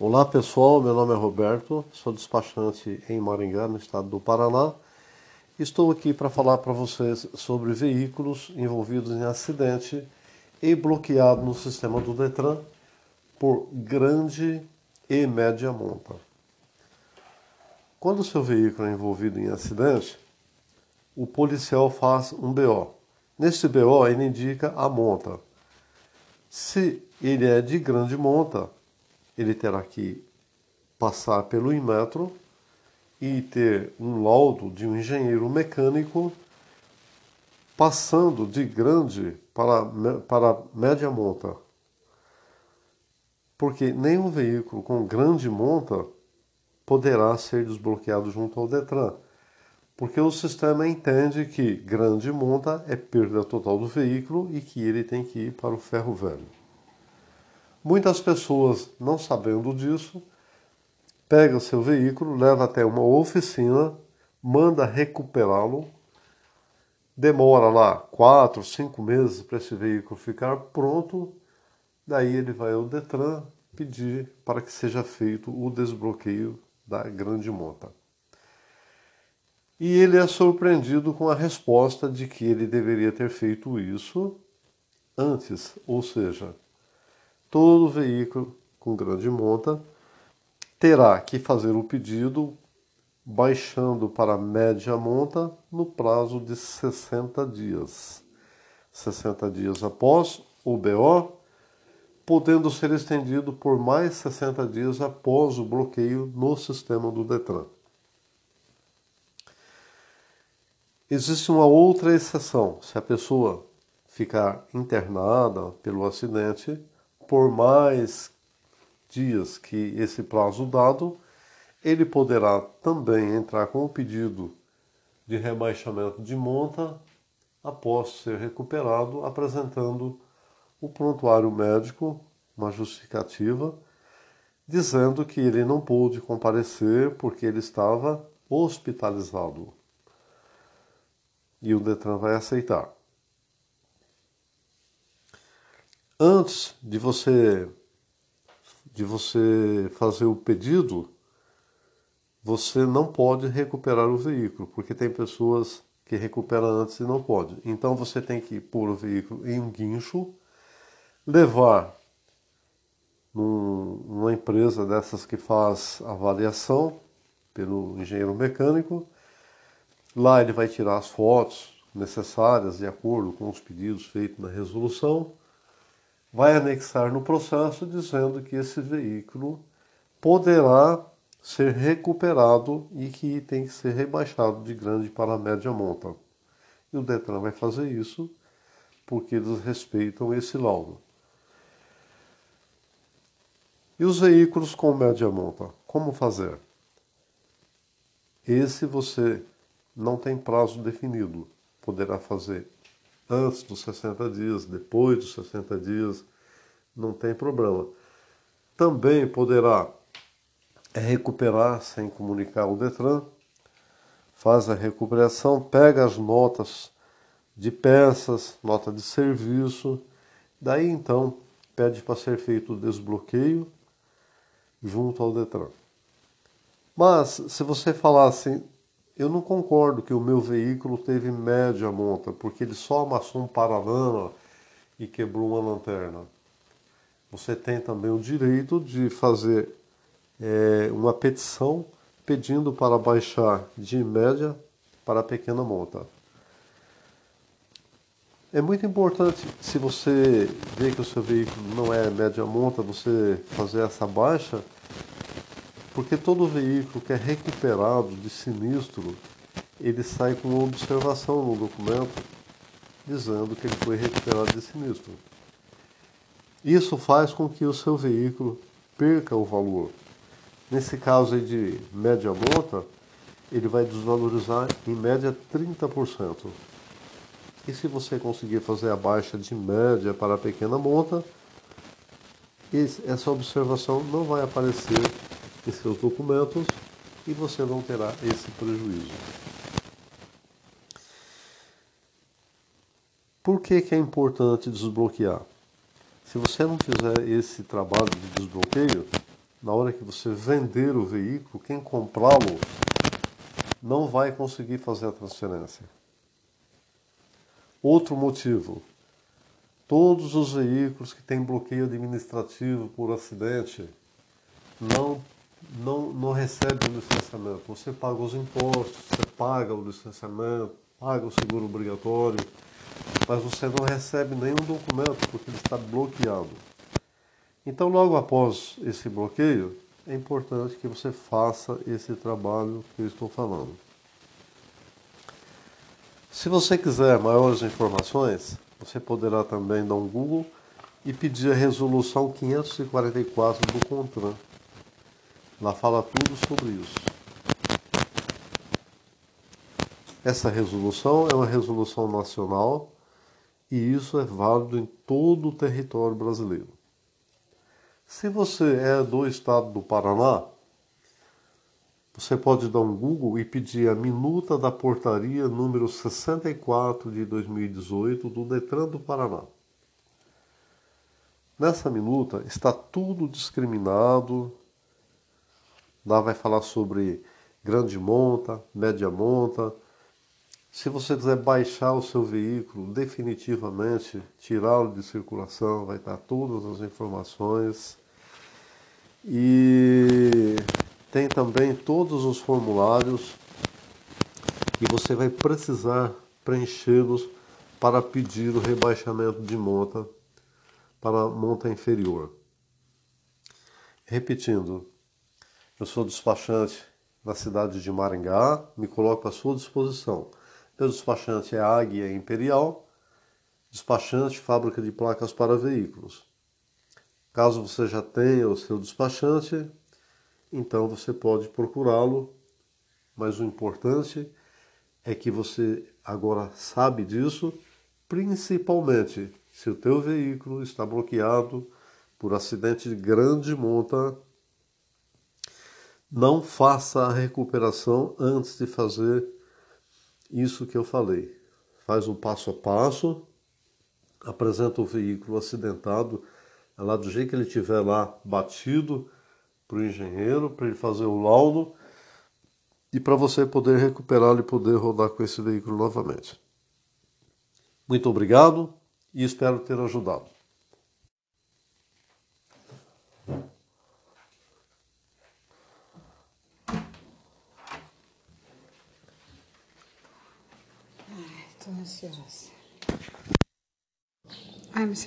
Olá pessoal, meu nome é Roberto, sou despachante em Maringá, no estado do Paraná. Estou aqui para falar para vocês sobre veículos envolvidos em acidente e bloqueados no sistema do Detran por grande e média monta. Quando o seu veículo é envolvido em acidente, o policial faz um BO. Nesse BO, ele indica a monta. Se ele é de grande monta, ele terá que passar pelo Inmetro e ter um laudo de um engenheiro mecânico passando de grande para, para média monta. Porque nenhum veículo com grande monta poderá ser desbloqueado junto ao Detran. Porque o sistema entende que grande monta é perda total do veículo e que ele tem que ir para o ferro velho. Muitas pessoas, não sabendo disso, pegam seu veículo, leva até uma oficina, manda recuperá-lo, demora lá quatro, cinco meses para esse veículo ficar pronto, daí ele vai ao Detran pedir para que seja feito o desbloqueio da grande monta e ele é surpreendido com a resposta de que ele deveria ter feito isso antes, ou seja, todo veículo com grande monta terá que fazer o pedido baixando para média monta no prazo de 60 dias. 60 dias após o BO, podendo ser estendido por mais 60 dias após o bloqueio no sistema do Detran. Existe uma outra exceção. Se a pessoa ficar internada pelo acidente por mais dias que esse prazo dado, ele poderá também entrar com o pedido de rebaixamento de monta após ser recuperado, apresentando o prontuário médico, uma justificativa, dizendo que ele não pôde comparecer porque ele estava hospitalizado e o Detran vai aceitar. Antes de você de você fazer o pedido, você não pode recuperar o veículo, porque tem pessoas que recuperam antes e não pode. Então você tem que pôr o veículo em um guincho, levar num, numa empresa dessas que faz avaliação pelo engenheiro mecânico Lá ele vai tirar as fotos necessárias de acordo com os pedidos feitos na resolução, vai anexar no processo dizendo que esse veículo poderá ser recuperado e que tem que ser rebaixado de grande para média monta. E o Detran vai fazer isso porque eles respeitam esse laudo. E os veículos com média monta, como fazer? Esse você não tem prazo definido. Poderá fazer antes dos 60 dias, depois dos 60 dias, não tem problema. Também poderá recuperar sem comunicar ao Detran, faz a recuperação, pega as notas de peças, nota de serviço, daí então pede para ser feito o desbloqueio junto ao Detran. Mas se você falar assim, eu não concordo que o meu veículo teve média monta, porque ele só amassou um paralama e quebrou uma lanterna. Você tem também o direito de fazer é, uma petição pedindo para baixar de média para pequena monta. É muito importante, se você vê que o seu veículo não é média monta, você fazer essa baixa porque todo veículo que é recuperado de sinistro, ele sai com uma observação no documento dizendo que ele foi recuperado de sinistro. Isso faz com que o seu veículo perca o valor. Nesse caso de média monta, ele vai desvalorizar em média 30%. E se você conseguir fazer a baixa de média para a pequena monta, essa observação não vai aparecer em seus documentos e você não terá esse prejuízo. Por que, que é importante desbloquear? Se você não fizer esse trabalho de desbloqueio, na hora que você vender o veículo, quem comprá-lo não vai conseguir fazer a transferência. Outro motivo: todos os veículos que têm bloqueio administrativo por acidente não, não, não recebem o licenciamento. Você paga os impostos, você paga o licenciamento, paga o seguro obrigatório, mas você não recebe nenhum documento porque ele está bloqueado. Então, logo após esse bloqueio, é importante que você faça esse trabalho que eu estou falando. Se você quiser maiores informações, você poderá também dar um Google e pedir a resolução 544 do CONTRAN. Lá fala tudo sobre isso. Essa resolução é uma resolução nacional e isso é válido em todo o território brasileiro. Se você é do estado do Paraná, você pode dar um Google e pedir a minuta da portaria número 64 de 2018 do Detran do Paraná. Nessa minuta está tudo discriminado. Lá vai falar sobre grande monta, média monta. Se você quiser baixar o seu veículo definitivamente, tirá-lo de circulação, vai estar todas as informações. E tem também todos os formulários que você vai precisar preenchê-los para pedir o rebaixamento de monta para monta inferior. Repetindo, eu sou despachante na cidade de Maringá, me coloco à sua disposição. Meu despachante é Águia Imperial, despachante fábrica de placas para veículos. Caso você já tenha o seu despachante, então você pode procurá-lo, mas o importante é que você agora sabe disso, principalmente se o teu veículo está bloqueado por acidente de grande monta, não faça a recuperação antes de fazer isso que eu falei. Faz um passo a passo, apresenta o veículo acidentado, lá do jeito que ele estiver lá batido, para o engenheiro, para ele fazer o laudo e para você poder recuperá-lo e poder rodar com esse veículo novamente. Muito obrigado e espero ter ajudado. Yes. I'm